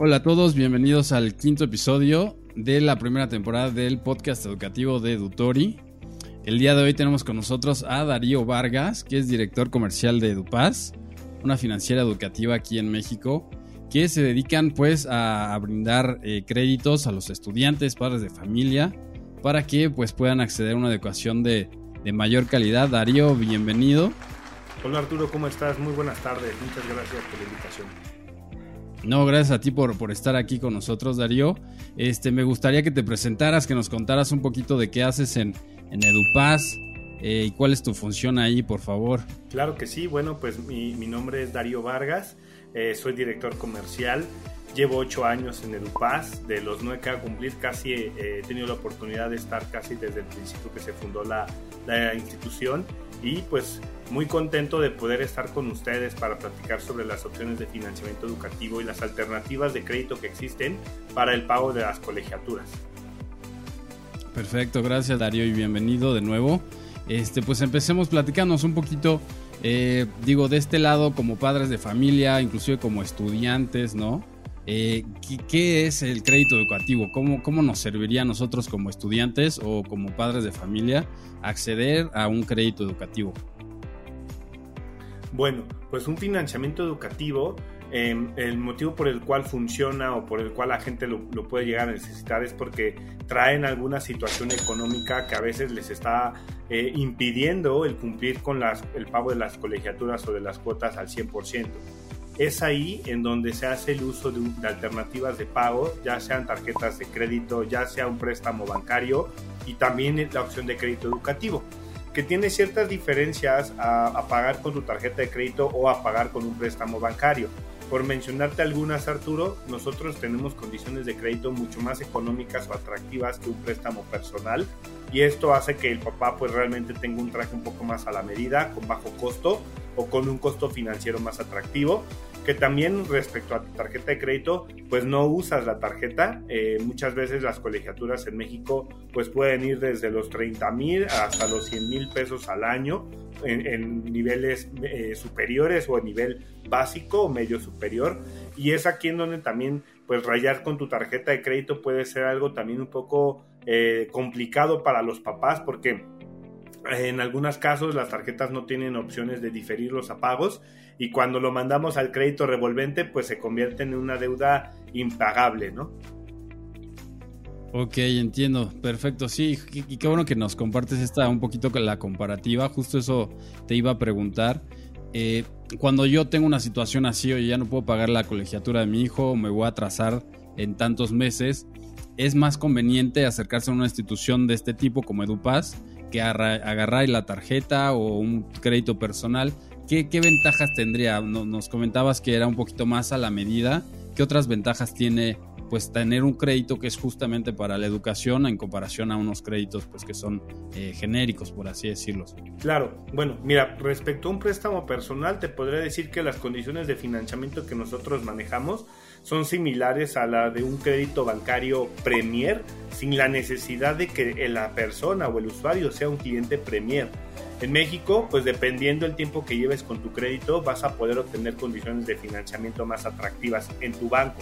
Hola a todos, bienvenidos al quinto episodio de la primera temporada del podcast educativo de Edutori. El día de hoy tenemos con nosotros a Darío Vargas, que es director comercial de EduPaz, una financiera educativa aquí en México, que se dedican pues a, brindar eh, créditos a los estudiantes, padres de familia, para que pues puedan acceder a una educación de, de mayor calidad. Darío, bienvenido. Hola Arturo, ¿cómo estás? Muy buenas tardes. Muchas gracias por la invitación. No, gracias a ti por, por estar aquí con nosotros, Darío. Este, me gustaría que te presentaras, que nos contaras un poquito de qué haces en, en EduPaz eh, y cuál es tu función ahí, por favor. Claro que sí. Bueno, pues mi, mi nombre es Darío Vargas. Eh, soy director comercial. Llevo ocho años en EduPaz. De los nueve que a cumplir, casi eh, he tenido la oportunidad de estar casi desde el principio que se fundó la, la institución. Y pues muy contento de poder estar con ustedes para platicar sobre las opciones de financiamiento educativo y las alternativas de crédito que existen para el pago de las colegiaturas. Perfecto, gracias Darío y bienvenido de nuevo. Este, pues empecemos platicándonos un poquito, eh, digo, de este lado como padres de familia, inclusive como estudiantes, ¿no? Eh, ¿qué, es el crédito educativo? ¿Cómo, ¿Cómo nos serviría a nosotros como estudiantes o como padres de familia acceder a un crédito educativo? Bueno, pues un financiamiento educativo, em, el motivo por el cual funciona o por el cual la gente lo, puede llegar a necesitar es porque traen alguna situación económica que a veces les está eh, impidiendo el cumplir con las, el pago de las colegiaturas o de las cuotas al 100%. Es ahí en donde se hace el uso de, de alternativas de pago, ya sean tarjetas de crédito, ya sea un préstamo bancario y también la opción de crédito educativo que tiene ciertas diferencias a, pagar con tu tarjeta de crédito o a pagar con un préstamo bancario. Por mencionarte algunas, Arturo, nosotros tenemos condiciones de crédito mucho más económicas o atractivas que un préstamo personal y esto hace que el papá pues realmente tenga un traje un poco más a la medida, con bajo costo o con un costo financiero más atractivo que también respecto a tu tarjeta de crédito, pues no usas la tarjeta. Eh, muchas veces las colegiaturas en México pues pueden ir desde los 30 mil hasta los 100 mil pesos al año en, niveles eh, superiores o a nivel básico o medio superior. Y es aquí en donde también pues rayar con tu tarjeta de crédito puede ser algo también un poco eh, complicado para los papás porque en algunos casos las tarjetas no tienen opciones de diferir los apagos y cuando lo mandamos al crédito revolvente pues se convierte en una deuda impagable, ¿no? Ok, entiendo, perfecto, sí, y qué bueno que nos compartes esta un poquito con la comparativa, justo eso te iba a preguntar. Eh, cuando yo tengo una situación así, o ya no puedo pagar la colegiatura de mi hijo, me voy a atrasar en tantos meses, es más conveniente acercarse a una institución de este tipo como EduPaz que agarrar la tarjeta o un crédito personal. ¿Qué, ventajas tendría? Nos comentabas que era un poquito más a la medida. ¿Qué otras ventajas tiene pues tener un crédito que es justamente para la educación en comparación a unos créditos pues que son eh, genéricos por así decirlo. Claro, bueno, mira, respecto a un préstamo personal te podría decir que las condiciones de financiamiento que nosotros manejamos son similares a la de un crédito bancario Premier sin la necesidad de que la persona o el usuario sea un cliente Premier. En México, pues dependiendo el tiempo que lleves con tu crédito, vas a poder obtener condiciones de financiamiento más atractivas en tu banco.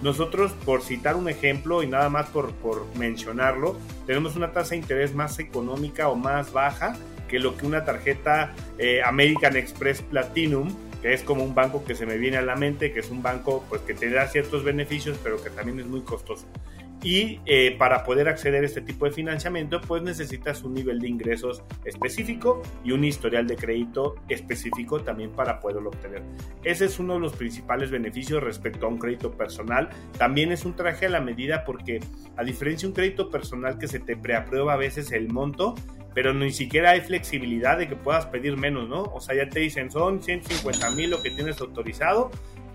Nosotros, por citar un ejemplo y nada más por, mencionarlo, tenemos una tasa de interés más económica o más baja que lo que una tarjeta eh, American Express Platinum que es como un banco que se me viene a la mente, que es un banco pues que te da ciertos beneficios, pero que también es muy costoso. Y eh, para poder acceder a este tipo de financiamiento, pues necesitas un nivel de ingresos específico y un historial de crédito específico también para poderlo obtener. Ese es uno de los principales beneficios respecto a un crédito personal. También es un traje a la medida porque a diferencia de un crédito personal que se te preaprueba a veces el monto, pero ni siquiera hay flexibilidad de que puedas pedir menos, ¿no? O sea, ya te dicen son 150 mil lo que tienes autorizado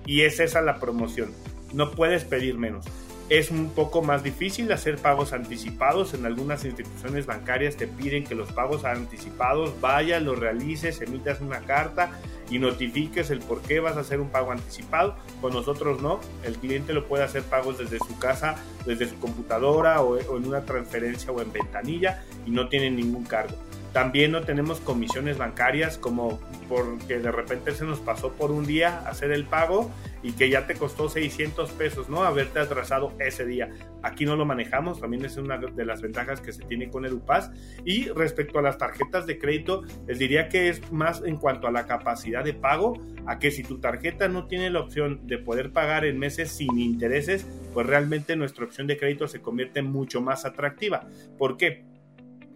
y es esa la promoción. No puedes pedir menos. Es un poco más difícil hacer pagos anticipados. En algunas instituciones bancarias te piden que los pagos anticipados vayas, los realices, emitas una carta y notifiques el por qué vas a hacer un pago anticipado. Con nosotros no. El cliente lo puede hacer pagos desde su casa, desde su computadora o, en una transferencia o en ventanilla y no tiene ningún cargo. También no tenemos comisiones bancarias como porque de repente se nos pasó por un día hacer el pago y que ya te costó 600 pesos, ¿no? Haberte atrasado ese día. Aquí no lo manejamos, también es una de las ventajas que se tiene con EduPaz. Y respecto a las tarjetas de crédito, les diría que es más en cuanto a la capacidad de pago, a que si tu tarjeta no tiene la opción de poder pagar en meses sin intereses, pues realmente nuestra opción de crédito se convierte mucho más atractiva. ¿Por qué?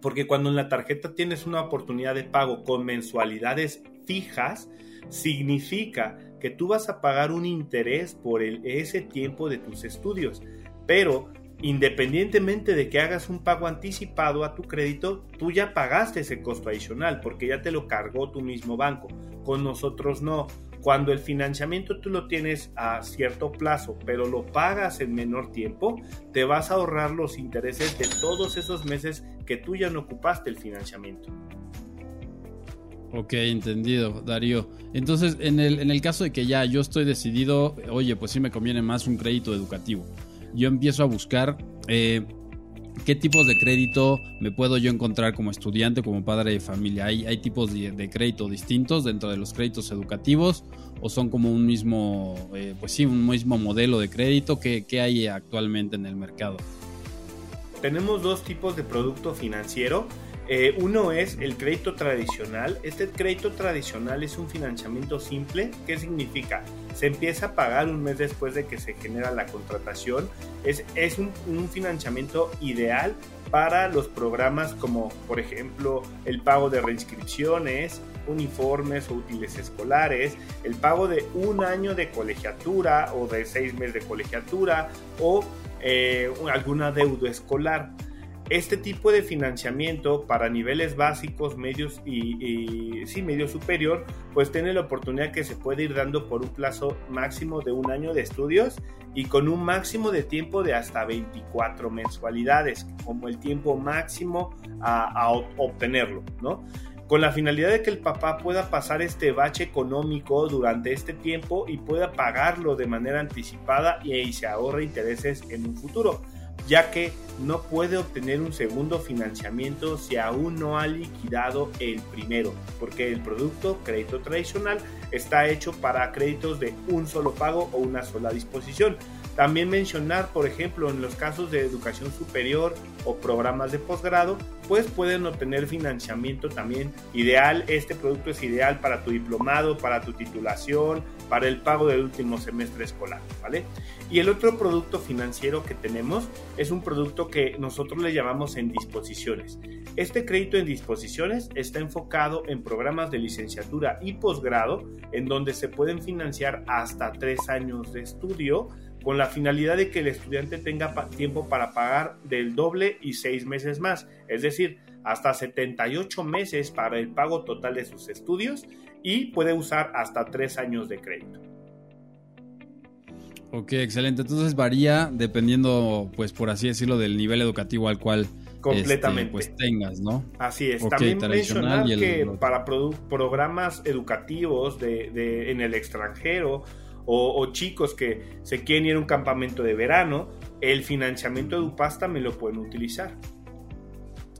Porque cuando en la tarjeta tienes una oportunidad de pago con mensualidades fijas, significa que tú vas a pagar un interés por ese tiempo de tus estudios. Pero independientemente de que hagas un pago anticipado a tu crédito, tú ya pagaste ese costo adicional porque ya te lo cargó tu mismo banco. Con nosotros no. Cuando el financiamiento tú lo tienes a cierto plazo, pero lo pagas en menor tiempo, te vas a ahorrar los intereses de todos esos meses que tú ya no ocupaste el financiamiento. Ok, entendido, Darío. Entonces, en el, en el caso de que ya yo estoy decidido, oye, pues sí me conviene más un crédito educativo. Yo empiezo a buscar eh, ¿Qué tipos de crédito me puedo yo encontrar como estudiante, como padre de familia? ¿Hay, hay tipos de, crédito distintos dentro de los créditos educativos o son como un mismo, eh, pues sí, un mismo modelo de crédito? ¿Qué, ¿Qué hay actualmente en el mercado? Tenemos dos tipos de producto financiero. Eh, uno es el crédito tradicional. Este crédito tradicional es un financiamiento simple. ¿Qué significa? Se empieza a pagar un mes después de que se genera la contratación. Es, es un, un financiamiento ideal para los programas como por ejemplo el pago de reinscripciones, uniformes o útiles escolares, el pago de un año de colegiatura o de seis meses de colegiatura o eh, alguna deuda escolar. Este tipo de financiamiento para niveles básicos, medios y, sí, medio superior, pues tiene la oportunidad que se puede ir dando por un plazo máximo de un año de estudios y con un máximo de tiempo de hasta 24 mensualidades, como el tiempo máximo a, obtenerlo, ¿no? con la finalidad de que el papá pueda pasar este bache económico durante este tiempo y pueda pagarlo de manera anticipada y, se ahorre intereses en un futuro ya que no puede obtener un segundo financiamiento si aún no ha liquidado el primero, porque el producto crédito tradicional está hecho para créditos de un solo pago o una sola disposición. También mencionar, por ejemplo, en los casos de educación superior o programas de posgrado, pues pueden obtener financiamiento también ideal. Este producto es ideal para tu diplomado, para tu titulación, para el pago del último semestre escolar, ¿vale? Y el otro producto financiero que tenemos es un producto que nosotros le llamamos en disposiciones. Este crédito en disposiciones está enfocado en programas de licenciatura y posgrado, en donde se pueden financiar hasta tres años de estudio con la finalidad de que el estudiante tenga tiempo para pagar del doble y seis meses más, es decir, hasta 78 meses para el pago total de sus estudios y puede usar hasta tres años de crédito. Ok, excelente. Entonces varía dependiendo, pues por así decirlo, del nivel educativo al cual completamente este, pues tengas, ¿no? Así es. También mencionar que para programas educativos de, en el extranjero o, chicos que se quieren ir a un campamento de verano, el financiamiento de UPAS también lo pueden utilizar.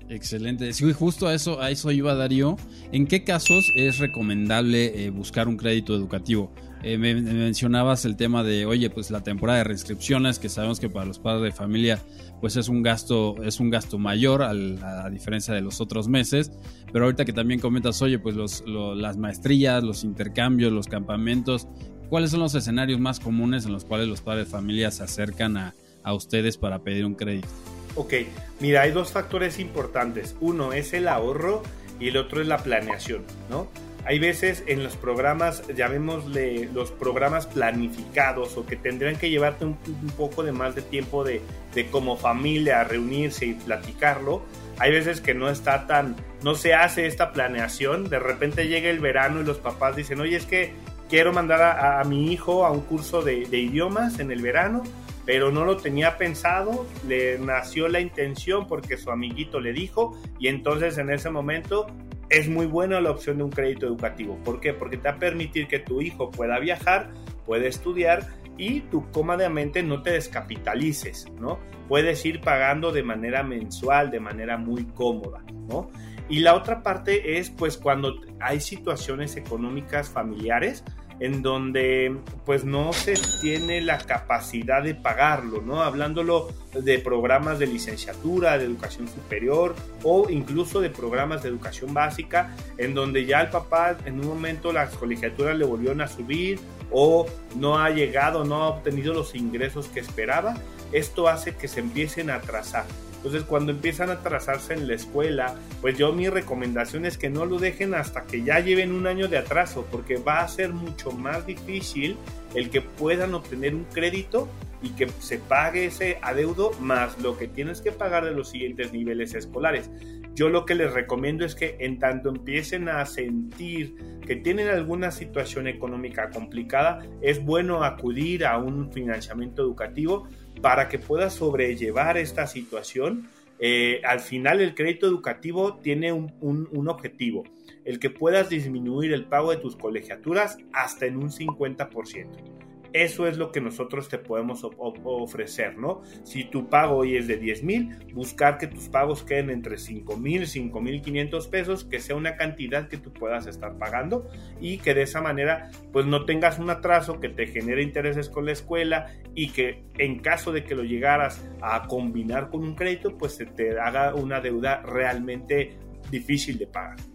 Excelente. Sí, justo a eso, a eso iba Darío. ¿En qué casos es recomendable eh, buscar un crédito educativo? Eh, me, mencionabas el tema de, oye, pues la temporada de restricciones, que sabemos que para los padres de familia, pues es un gasto, es un gasto mayor a diferencia de los otros meses. Pero ahorita que también comentas, oye, pues los, las maestrías, los intercambios, los campamentos, ¿cuáles son los escenarios más comunes en los cuales los padres de familia se acercan a, a ustedes para pedir un crédito? Ok, mira, hay dos factores importantes. Uno es el ahorro y el otro es la planeación, ¿no? Hay veces en los programas, llamémosle los programas planificados o que tendrían que llevarte un, poco de más de tiempo de, de, como familia reunirse y platicarlo. Hay veces que no está tan, no se hace esta planeación. De repente llega el verano y los papás dicen, oye, es que quiero mandar a, mi hijo a un curso de idiomas en el verano pero no lo tenía pensado, le nació la intención porque su amiguito le dijo y entonces en ese momento es muy buena la opción de un crédito educativo. ¿Por qué? Porque te va a permitir que tu hijo pueda viajar, pueda estudiar y tú cómodamente no te descapitalices, ¿no? Puedes ir pagando de manera mensual, de manera muy cómoda, ¿no? Y la otra parte es pues cuando hay situaciones económicas familiares, en donde pues no se tiene la capacidad de pagarlo, ¿no? Hablándolo de programas de licenciatura, de educación superior o incluso de programas de educación básica, en donde ya el papá en un momento las colegiaturas le volvieron a subir o no ha llegado, no ha obtenido los ingresos que esperaba, esto hace que se empiecen a atrasar. Entonces, cuando empiezan a trazarse en la escuela, pues yo mi recomendación es que no lo dejen hasta que ya lleven un año de atraso, porque va a ser mucho más difícil el que puedan obtener un crédito y que se pague ese adeudo más lo que tienes que pagar de los siguientes niveles escolares. Yo lo que les recomiendo es que en tanto empiecen a sentir que tienen alguna situación económica complicada, es bueno acudir a un financiamiento educativo para que puedas sobrellevar esta situación. Eh, al final el crédito educativo tiene un, un, objetivo, el que puedas disminuir el pago de tus colegiaturas hasta en un 50%. Eso es lo que nosotros te podemos ofrecer, ¿no? Si tu pago hoy es de 10 mil, buscar que tus pagos queden entre 5 mil, 5 mil 500 pesos, que sea una cantidad que tú puedas estar pagando y que de esa manera pues no tengas un atraso que te genere intereses con la escuela y que en caso de que lo llegaras a combinar con un crédito pues se te haga una deuda realmente difícil de pagar.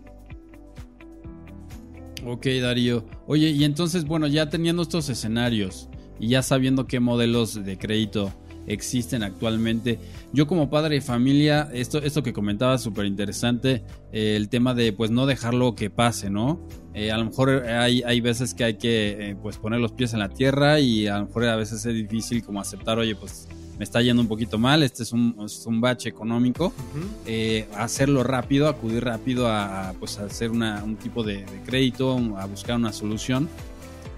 Ok, Darío. Oye, y entonces, bueno, ya teniendo estos escenarios y ya sabiendo qué modelos de crédito existen actualmente, yo como padre de familia, esto, esto que comentaba súper interesante, eh, el tema de pues no dejarlo que pase, ¿no? Eh, a lo mejor hay, hay, veces que hay que eh, pues poner los pies en la tierra y a lo mejor a veces es difícil como aceptar, oye, pues me está yendo un poquito mal, este es un, un bache económico, eh, hacerlo rápido, acudir rápido a, pues, hacer un tipo de, crédito, a buscar una solución.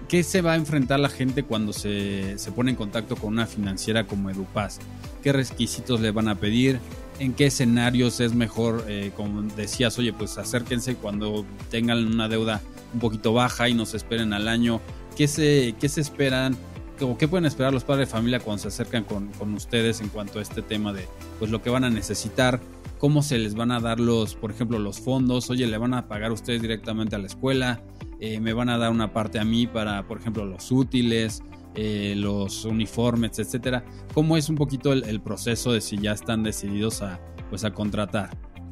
¿Qué se va a enfrentar la gente cuando se, se pone en contacto con una financiera como Edupaz? ¿Qué requisitos le van a pedir? ¿En qué escenarios es mejor, eh, como decías, oye, pues acérquense cuando tengan una deuda un poquito baja y nos esperen al año? ¿Qué se, qué se esperan? Qué pueden esperar los padres de familia cuando se acercan con, ustedes en cuanto a este tema de pues lo que van a necesitar, cómo se les van a dar los, por ejemplo, los fondos, oye, le van a pagar ustedes directamente a la escuela, eh, me van a dar una parte a mí para, por ejemplo, los útiles, eh, los uniformes, etcétera. ¿Cómo es un poquito el, proceso de si ya están decididos a, pues, a contratar?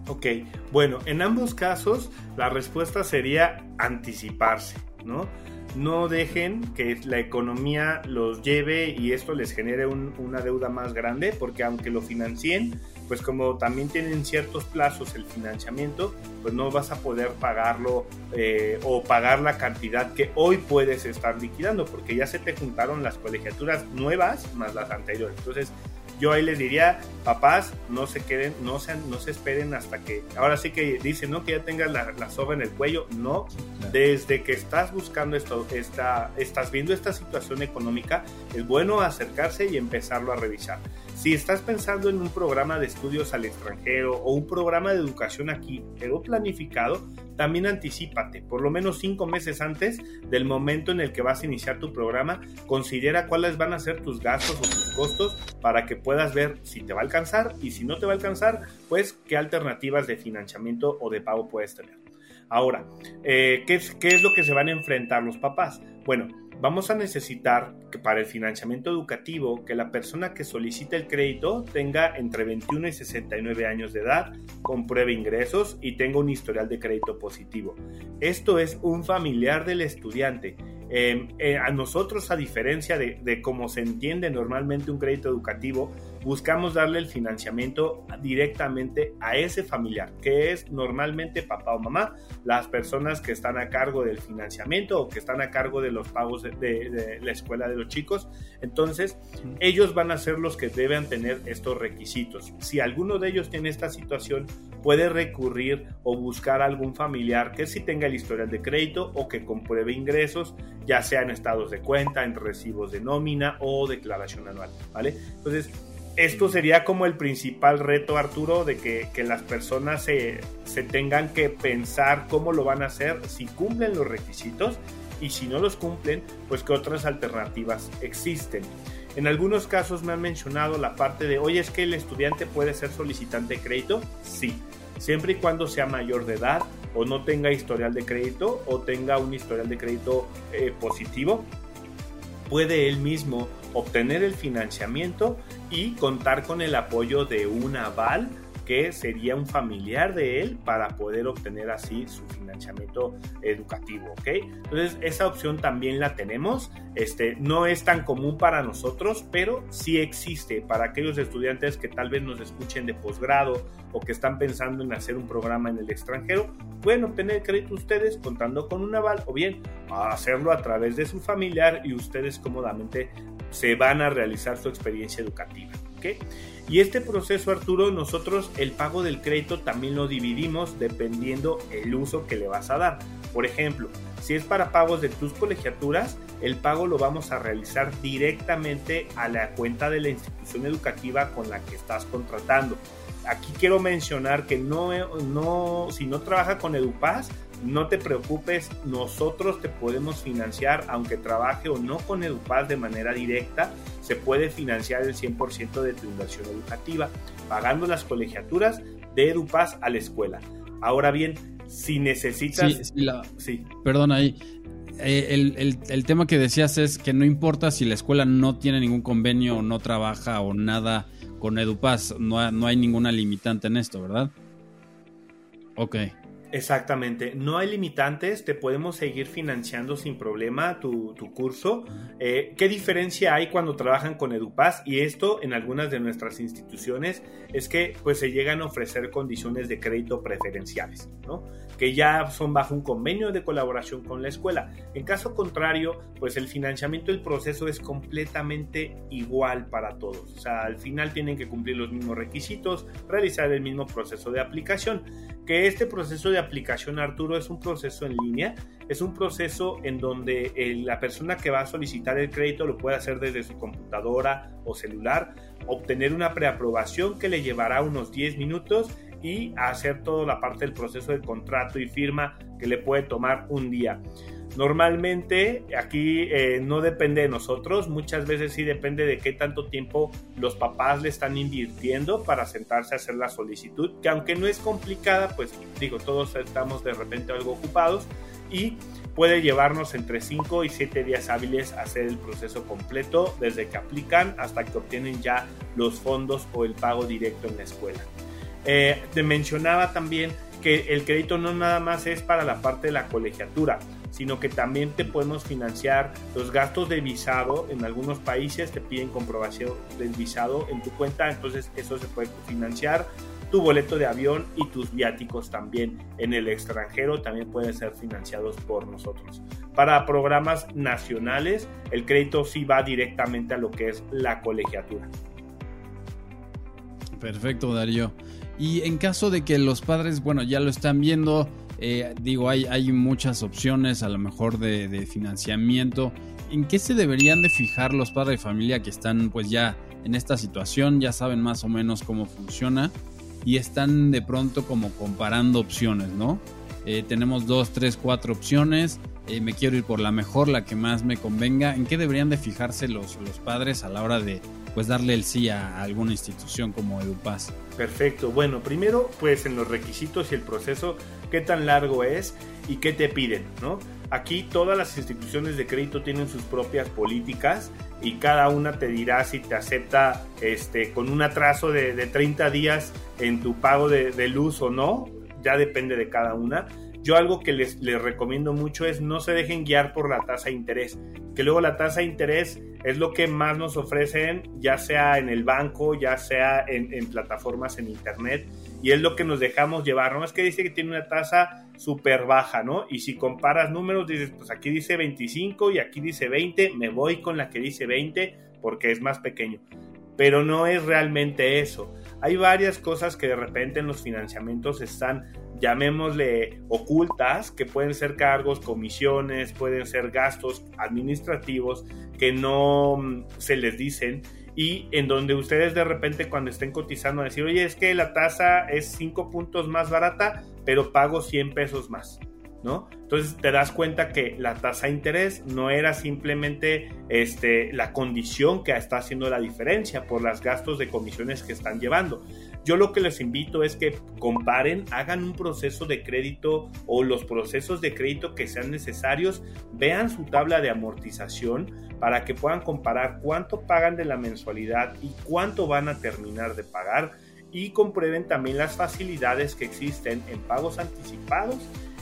Ok, bueno, en ambos casos la respuesta sería anticiparse, ¿no? No dejen que la economía los lleve y esto les genere una deuda más grande, porque aunque lo financien, pues como también tienen ciertos plazos el financiamiento, pues no vas a poder pagarlo eh, o pagar la cantidad que hoy puedes estar liquidando, porque ya se te juntaron las colegiaturas nuevas más las anteriores. Entonces, yo ahí les diría, papás, no se queden, no se, no se esperen hasta que, ahora sí que dicen, ¿no? Que ya tengas la, la soga en el cuello, no, desde que estás buscando esto, esta, estás viendo esta situación económica, es bueno acercarse y empezarlo a revisar. Si estás pensando en un programa de estudios al extranjero o un programa de educación aquí, pero planificado, también anticipate, por lo menos cinco meses antes del momento en el que vas a iniciar tu programa, considera cuáles van a ser tus gastos o tus costos para que puedas ver si te va a alcanzar y si no te va a alcanzar, pues qué alternativas de financiamiento o de pago puedes tener. Ahora, eh, ¿qué, ¿qué es lo que se van a enfrentar los papás? Bueno, vamos a necesitar que para el financiamiento educativo que la persona que solicita el crédito tenga entre 21 y 69 años de edad, compruebe ingresos y tenga un historial de crédito positivo. Esto es un familiar del estudiante. Em, eh, a nosotros, a diferencia de, de cómo se entiende normalmente un crédito educativo, buscamos darle el financiamiento directamente a ese familiar, que es normalmente papá o mamá, las personas que están a cargo del financiamiento o que están a cargo de los pagos de, la escuela de los chicos. Entonces, ellos van a ser los que deben tener estos requisitos. Si alguno de ellos tiene esta situación, puede recurrir o buscar a algún familiar que sí tenga el historial de crédito o que compruebe ingresos, ya sea en estados de cuenta, en recibos de nómina o declaración anual, ¿vale? Entonces, esto sería como el principal reto, Arturo, de que, las personas se, tengan que pensar cómo lo van a hacer, si cumplen los requisitos y si no los cumplen, pues qué otras alternativas existen. En algunos casos me han mencionado la parte de, oye, es que el estudiante puede ser solicitante de crédito. Sí, siempre y cuando sea mayor de edad o no tenga historial de crédito o tenga un historial de crédito eh, positivo, puede él mismo obtener el financiamiento y contar con el apoyo de un aval que sería un familiar de él para poder obtener así su financiamiento educativo, ¿ok? Entonces esa opción también la tenemos, este, no es tan común para nosotros, pero sí existe para aquellos estudiantes que tal vez nos escuchen de posgrado o que están pensando en hacer un programa en el extranjero, pueden obtener crédito ustedes contando con un aval o bien hacerlo a través de su familiar y ustedes cómodamente se van a realizar su experiencia educativa. Y este proceso, Arturo, nosotros el pago del crédito también lo dividimos dependiendo el uso que le vas a dar. Por ejemplo, si es para pagos de tus colegiaturas, el pago lo vamos a realizar directamente a la cuenta de la institución educativa con la que estás contratando. Aquí quiero mencionar que no, no si no trabaja con EduPaz, no te preocupes, nosotros te podemos financiar, aunque trabaje o no con EduPaz de manera directa, se puede financiar el 100% de tu inversión educativa, pagando las colegiaturas de EduPaz a la escuela. Ahora bien, si necesitas... Sí, Perdón ahí. Eh, el, el, tema que decías es que no importa si la escuela no tiene ningún convenio o no trabaja o nada con EduPaz, no, no hay ninguna limitante en esto, ¿verdad? Ok. Exactamente, no hay limitantes, te podemos seguir financiando sin problema tu, curso. Eh, ¿Qué diferencia hay cuando trabajan con EduPaz? Y esto en algunas de nuestras instituciones es que pues se llegan a ofrecer condiciones de crédito preferenciales, ¿no? Que ya son bajo un convenio de colaboración con la escuela. En caso contrario, pues el financiamiento del proceso es completamente igual para todos. O sea, al final tienen que cumplir los mismos requisitos, realizar el mismo proceso de aplicación. Que este proceso de aplicación, Arturo, es un proceso en línea, es un proceso en donde la persona que va a solicitar el crédito lo puede hacer desde su computadora o celular, obtener una preaprobación que le llevará unos 10 minutos y hacer toda la parte del proceso de contrato y firma que le puede tomar un día. Normalmente aquí eh, no depende de nosotros, muchas veces sí depende de qué tanto tiempo los papás le están invirtiendo para sentarse a hacer la solicitud, que aunque no es complicada, pues digo, todos estamos de repente algo ocupados y puede llevarnos entre 5 y 7 días hábiles hacer el proceso completo desde que aplican hasta que obtienen ya los fondos o el pago directo en la escuela. Eh, te mencionaba también que el crédito no nada más es para la parte de la colegiatura, sino que también te podemos financiar los gastos de visado. En algunos países te piden comprobación del visado en tu cuenta, entonces eso se puede financiar. Tu boleto de avión y tus viáticos también en el extranjero también pueden ser financiados por nosotros. Para programas nacionales, el crédito sí va directamente a lo que es la colegiatura. Perfecto, Darío. Y en caso de que los padres, bueno, ya lo están viendo, eh, digo, hay, muchas opciones a lo mejor de, financiamiento. ¿En qué se deberían de fijar los padres de familia que están pues ya en esta situación, ya saben más o menos cómo funciona y están de pronto como comparando opciones, ¿no? Eh, tenemos dos, tres, cuatro opciones. Eh, me quiero ir por la mejor, la que más me convenga. ¿En qué deberían de fijarse los, los padres a la hora de, pues darle el sí a alguna institución como EduPaz. Perfecto. Bueno, primero pues en los requisitos y el proceso, qué tan largo es y qué te piden, ¿no? Aquí todas las instituciones de crédito tienen sus propias políticas y cada una te dirá si te acepta este, con un atraso de, 30 días en tu pago de, de luz o no, ya depende de cada una yo algo que les, recomiendo mucho es no se dejen guiar por la tasa de interés, que luego la tasa de interés es lo que más nos ofrecen, ya sea en el banco, ya sea en, plataformas en internet, y es lo que nos dejamos llevar, ¿no? Es que dice que tiene una tasa súper baja, ¿no? Y si comparas números, dices, pues aquí dice 25 y aquí dice 20, me voy con la que dice 20 porque es más pequeño. Pero no es realmente eso. Hay varias cosas que de repente en los financiamientos están llamémosle ocultas, que pueden ser cargos, comisiones, pueden ser gastos administrativos que no mm, se les dicen y en donde ustedes de repente cuando estén cotizando decir, oye, es que la tasa es 5 puntos más barata, pero pago 100 pesos más. ¿No? Entonces te das cuenta que la tasa de interés no era simplemente este, la condición que está haciendo la diferencia por los gastos de comisiones que están llevando. Yo lo que les invito es que comparen, hagan un proceso de crédito o los procesos de crédito que sean necesarios, vean su tabla de amortización para que puedan comparar cuánto pagan de la mensualidad y cuánto van a terminar de pagar y comprueben también las facilidades que existen en pagos anticipados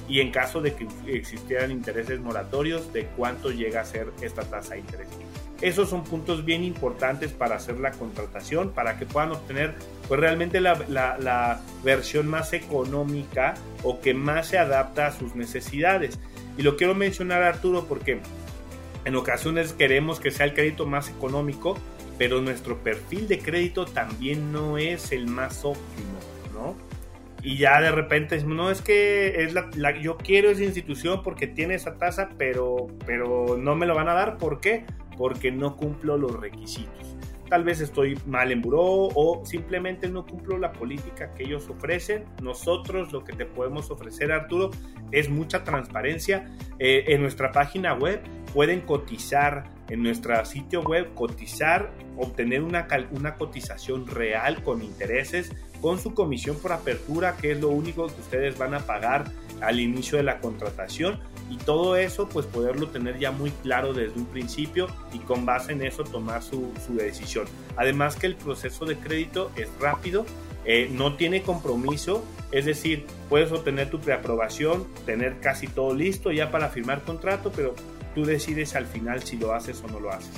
y en caso de que existieran intereses moratorios, de cuánto llega a ser esta tasa de interés. Esos son puntos bien importantes para hacer la contratación, para que puedan obtener pues realmente la, la, versión más económica o que más se adapta a sus necesidades. Y lo quiero mencionar Arturo porque en ocasiones queremos que sea el crédito más económico, pero nuestro perfil de crédito también no es el más óptimo. Y ya de repente no es que es la, yo quiero esa institución porque tiene esa tasa pero pero no me lo van a dar ¿por qué? porque no cumplo los requisitos. Tal vez estoy mal en buró o simplemente no cumplo la política que ellos ofrecen. Nosotros lo que te podemos ofrecer Arturo es mucha transparencia. Eh, en nuestra página web pueden cotizar en nuestro sitio web cotizar, obtener una, una cotización real con intereses, con su comisión por apertura, que es lo único que ustedes van a pagar al inicio de la contratación y todo eso pues poderlo tener ya muy claro desde un principio y con base en eso tomar su, decisión. Además que el proceso de crédito es rápido, eh, no tiene compromiso, es decir, puedes obtener tu preaprobación, tener casi todo listo ya para firmar contrato, pero tú decides al final si lo haces o no lo haces.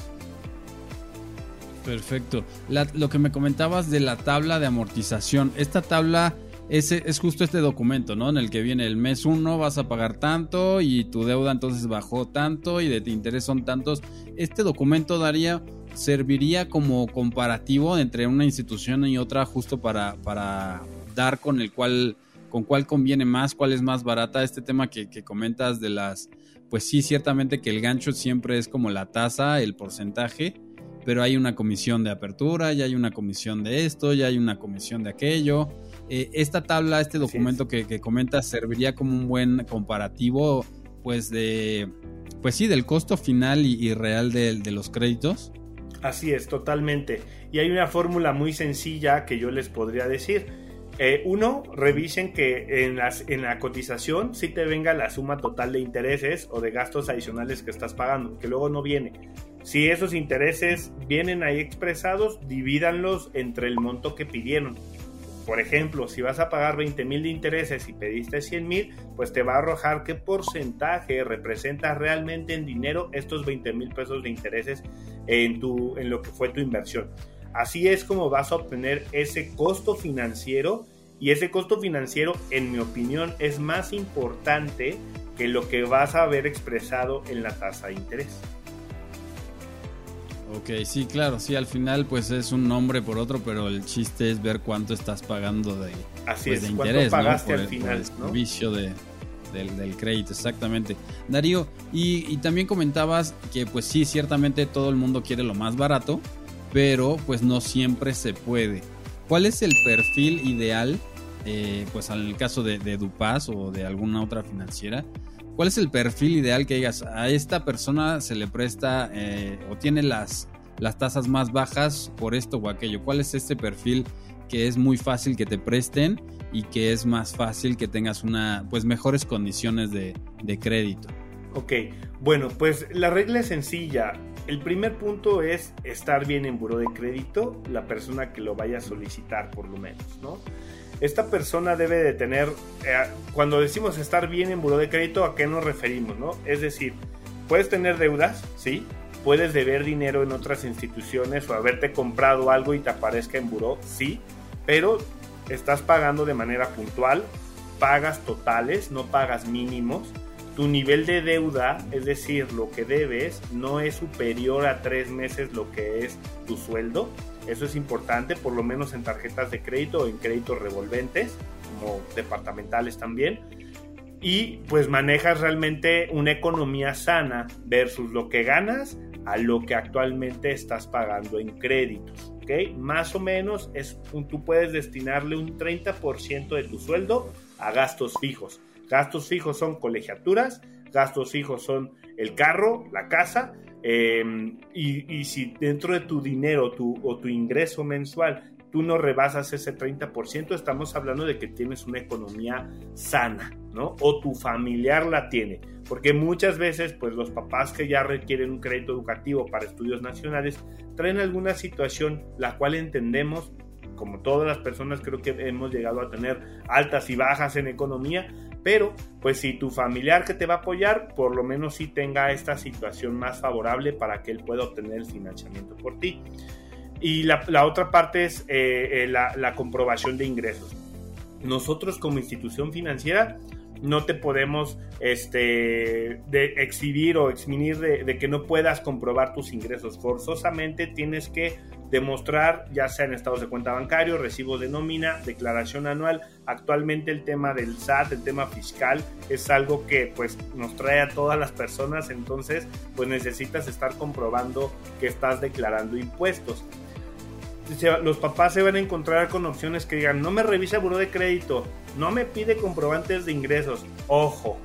Perfecto. lo que me comentabas de la tabla de amortización, esta tabla es, es justo este documento, ¿no? En el que viene el mes 1 vas a pagar tanto y tu deuda entonces bajó tanto y de tu interés son tantos. Este documento daría serviría como comparativo entre una institución y otra justo para, para dar con el cual con cuál conviene más, cuál es más barata. Este tema que, que comentas de las pues sí, ciertamente que el gancho siempre es como la tasa, el porcentaje, pero hay una comisión de apertura, ya hay una comisión de esto, ya hay una comisión de aquello. Eh, esta tabla, este documento que, que, comentas, serviría como un buen comparativo, pues de, pues sí, del costo final y, real de, de los créditos. Así es, totalmente. Y hay una fórmula muy sencilla que yo les podría decir eh, uno, revisen que en, la cotización sí te venga la suma total de intereses o de gastos adicionales que estás pagando, que luego no viene. Si esos intereses vienen ahí expresados, divídanlos entre el monto que pidieron. Por ejemplo, si vas a pagar 20 mil de intereses y pediste 100 mil, pues te va a arrojar qué porcentaje representa realmente en dinero estos 20 mil pesos de intereses en lo que fue tu inversión. Así es como vas a obtener ese costo financiero y ese costo financiero, en mi opinión, es más importante que lo que vas a haber expresado en la tasa de interés. Ok, sí, claro, sí, al final pues es un nombre por otro, pero el chiste es ver cuánto estás pagando de, Así pues, es, interés, pagaste al final, el vicio de, del, crédito, exactamente. Darío, y, y, también comentabas que pues sí, ciertamente todo el mundo quiere lo más barato, pero pues no siempre se puede. ¿Cuál es el perfil ideal? Eh, pues en el caso de, de o de alguna otra financiera, ¿cuál es el perfil ideal que digas a esta persona se le presta eh, o tiene las, las tasas más bajas por esto o aquello? ¿Cuál es este perfil que es muy fácil que te presten y que es más fácil que tengas una pues mejores condiciones de, de crédito? Ok, bueno, pues la regla es sencilla. El primer punto es estar bien en buro de crédito, la persona que lo vaya a solicitar por lo menos, ¿no? Esta persona debe de tener, eh, cuando decimos estar bien en buro de crédito, ¿a qué nos referimos, no? Es decir, puedes tener deudas, ¿sí? Puedes deber dinero en otras instituciones o haberte comprado algo y te aparezca en buró, sí, pero estás pagando de manera puntual, pagas totales, no pagas mínimos tu nivel de deuda, es decir, lo que debes, no es superior a tres meses lo que es tu sueldo. Eso es importante, por lo menos en tarjetas de crédito o en créditos revolventes, como departamentales también. Y pues manejas realmente una economía sana versus lo que ganas a lo que actualmente estás pagando en créditos. ¿ok? Más o menos es, tú puedes destinarle un 30% de tu sueldo a gastos fijos Gastos fijos son colegiaturas, gastos fijos son el carro, la casa, em, y, si dentro de tu dinero tu, o tu ingreso mensual tú no rebasas ese 30%, estamos hablando de que tienes una economía sana, ¿no? O tu familiar la tiene. Porque muchas veces, pues los papás que ya requieren un crédito educativo para estudios nacionales traen alguna situación la cual entendemos, como todas las personas creo que hemos llegado a tener altas y bajas en economía, pero pues si tu familiar que te va a apoyar, por lo menos sí tenga esta situación más favorable para que él pueda obtener el financiamiento por ti. Y la, otra parte es eh, eh, la, comprobación de ingresos. Nosotros como institución financiera no te podemos este, de exhibir o exminir de, que no puedas comprobar tus ingresos. Forzosamente tienes que demostrar, ya sea en estados de cuenta bancario, recibos de nómina, declaración anual. Actualmente el tema del SAT, el tema fiscal, es algo que pues nos trae a todas las personas, entonces pues necesitas estar comprobando que estás declarando impuestos los papás se van a encontrar con opciones que digan, no me revisa buró de crédito, no me pide comprobantes de ingresos. Ojo,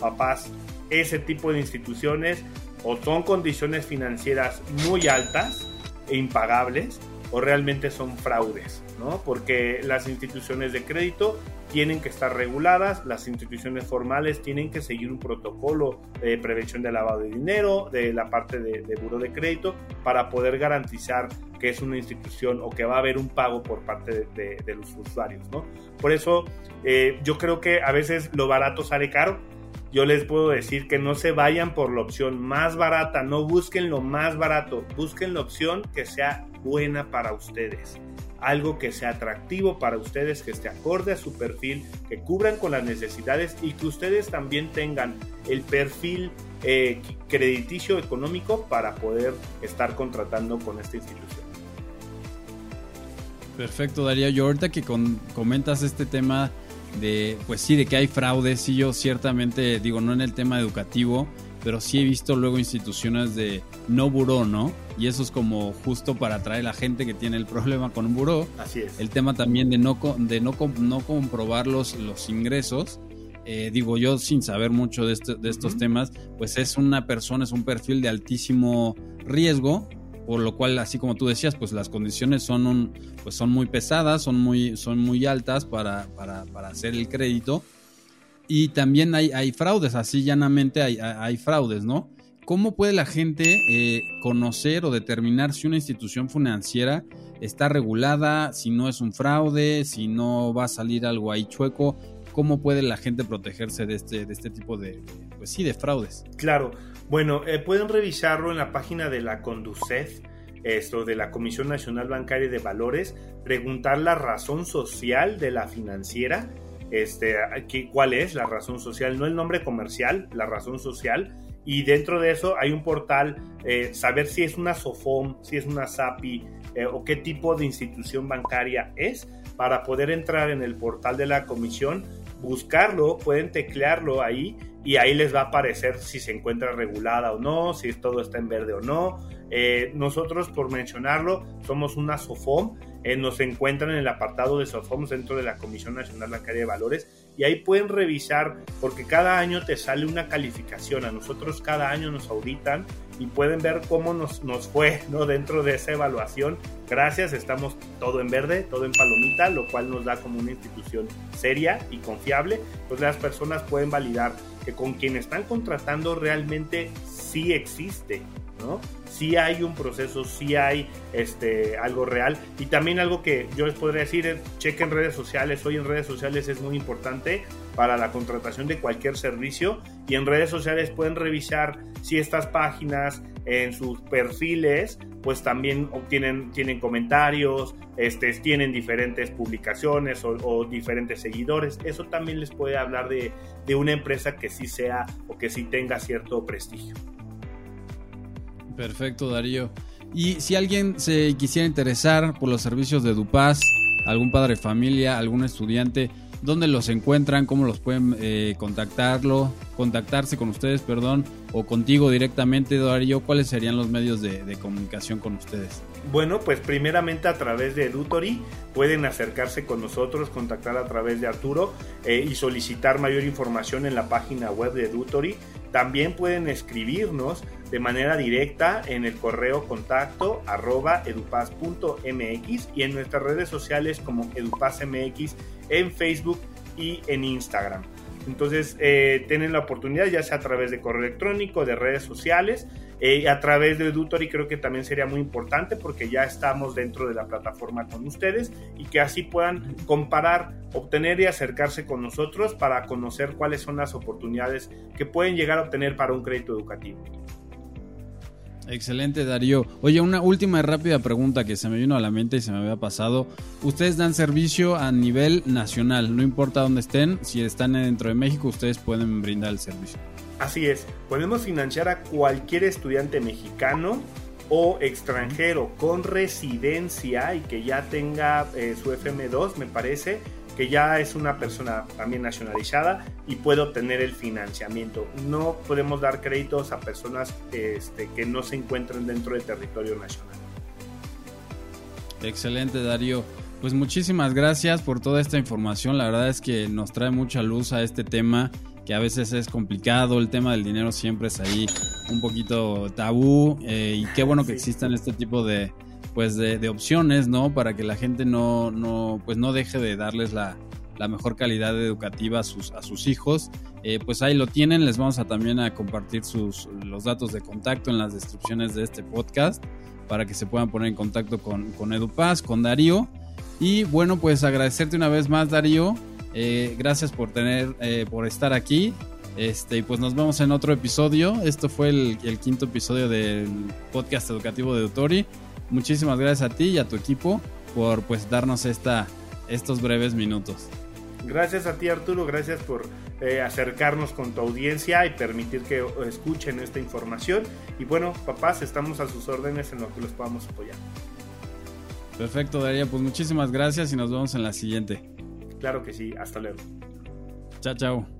papás, ese tipo de instituciones o son condiciones financieras muy altas e impagables o realmente son fraudes, ¿no? Porque las instituciones de crédito tienen que estar reguladas, las instituciones formales tienen que seguir un protocolo de prevención de lavado de dinero, de la parte de, de buro de crédito, para poder garantizar que es una institución o que va a haber un pago por parte de, los usuarios, ¿no? Por eso eh, yo creo que a veces lo barato sale caro. Yo les puedo decir que no se vayan por la opción más barata, no busquen lo más barato, busquen la opción que sea buena para ustedes algo que sea atractivo para ustedes, que esté acorde a su perfil, que cubran con las necesidades y que ustedes también tengan el perfil eh, crediticio económico para poder estar contratando con esta institución. Perfecto, Darío. Yo ahorita que comentas este tema de, pues sí, de que hay fraude, sí, yo ciertamente digo, no en el tema educativo, pero sí he visto luego instituciones de no buró, ¿no? Y eso es como justo para atraer a la gente que tiene el problema con un buró. Así es. El tema también de no, de no, no comprobar los, los ingresos. Eh, digo yo, sin saber mucho de, este, de estos temas, pues es una persona, es un perfil de altísimo riesgo por lo cual así como tú decías pues las condiciones son un, pues son muy pesadas son muy son muy altas para, para, hacer el crédito. Y también hay, fraudes así llanamente hay, hay, fraudes no cómo puede la gente eh, conocer o determinar si una institución financiera está regulada si no es un fraude si no va a salir algo ahí chueco cómo puede la gente protegerse de este de este tipo de pues sí de fraudes claro bueno, eh, pueden revisarlo en la página de la Conducef, esto de la Comisión Nacional Bancaria de Valores, preguntar la razón social de la financiera, este, cuál es la razón social, no el nombre comercial, la razón social, y dentro de eso hay un portal, eh, saber si es una SOFOM, si es una SAPI eh, o qué tipo de institución bancaria es, para poder entrar en el portal de la comisión, buscarlo, pueden teclearlo ahí y ahí les va a aparecer si se encuentra regulada o no, si todo está en verde o no. Eh, nosotros, por mencionarlo, somos una SOFOM, eh, nos encuentran en el apartado de SOFOM dentro de la Comisión Nacional Bancaria de Valores y ahí pueden revisar porque cada año te sale una calificación, a nosotros cada año nos auditan y pueden ver cómo nos, nos fue ¿no? dentro de esa evaluación. Gracias, estamos todo en verde, todo en palomita, lo cual nos da como una institución seria y confiable. Pues las personas pueden validar que con quien están contratando realmente sí existe, ¿no? Sí hay un proceso, sí hay este, algo real. Y también algo que yo les podría decir es, chequen redes sociales. Hoy en redes sociales es muy importante para la contratación de cualquier servicio. Y en redes sociales pueden revisar si estas páginas en sus perfiles pues también obtienen tienen comentarios, este, tienen diferentes publicaciones o, diferentes seguidores. Eso también les puede hablar de, de una empresa que sí sea o que sí tenga cierto prestigio. Perfecto, Darío. Y si alguien se quisiera interesar por los servicios de Dupaz, algún padre de familia, algún estudiante, ¿dónde los encuentran? ¿Cómo los pueden eh, contactarlo? Contactarse con ustedes, perdón. o contigo directamente, Darío, ¿cuáles serían los medios de, comunicación con ustedes? Bueno, pues primeramente a través de Edutory pueden acercarse con nosotros, contactar a través de Arturo eh, y solicitar mayor información en la página web de Edutory. También pueden escribirnos de manera directa en el correo contacto arroba edupaz.mx y en nuestras redes sociales como edupazmx en Facebook y en Instagram. Entonces, eh, tienen la oportunidad, ya sea a través de correo electrónico, de redes sociales, eh, a través de Edutory creo que también sería muy importante porque ya estamos dentro de la plataforma con ustedes y que así puedan comparar, obtener y acercarse con nosotros para conocer cuáles son las oportunidades que pueden llegar a obtener para un crédito educativo. Excelente, Darío. Oye, una última rápida pregunta que se me vino a la mente y se me había pasado. Ustedes dan servicio a nivel nacional, no importa dónde estén, si están dentro de México, ustedes pueden brindar el servicio. Así es, podemos financiar a cualquier estudiante mexicano o extranjero con residencia y que ya tenga eh, su FM2, me parece, que ya es una persona también nacionalizada y puede obtener el financiamiento. No podemos dar créditos a personas este, que no se encuentren dentro del territorio nacional. Excelente, Darío. Pues muchísimas gracias por toda esta información. La verdad es que nos trae mucha luz a este tema que a veces es complicado. El tema del dinero siempre es ahí un poquito tabú. Eh, y qué bueno que existan este tipo de, pues de, opciones, ¿no? Para que la gente no, no, pues no deje de darles la, mejor calidad educativa a sus, a sus hijos. Eh, pues ahí lo tienen, les vamos a también a compartir sus, los datos de contacto en las descripciones de este podcast para que se puedan poner en contacto con, con EduPaz, con Darío. Y bueno, pues agradecerte una vez más, Darío. Eh, gracias por tener, eh, por estar aquí. Este, y pues nos vemos en otro episodio. Esto fue el, el quinto episodio del podcast educativo de Dutori muchísimas gracias a ti y a tu equipo por pues darnos esta, estos breves minutos. Gracias a ti Arturo, gracias por eh, acercarnos con tu audiencia y permitir que escuchen esta información. Y bueno, papás, estamos a sus órdenes en lo que los podamos apoyar. Perfecto, Daría, pues muchísimas gracias y nos vemos en la siguiente. Claro que sí, hasta luego. Chao, chao.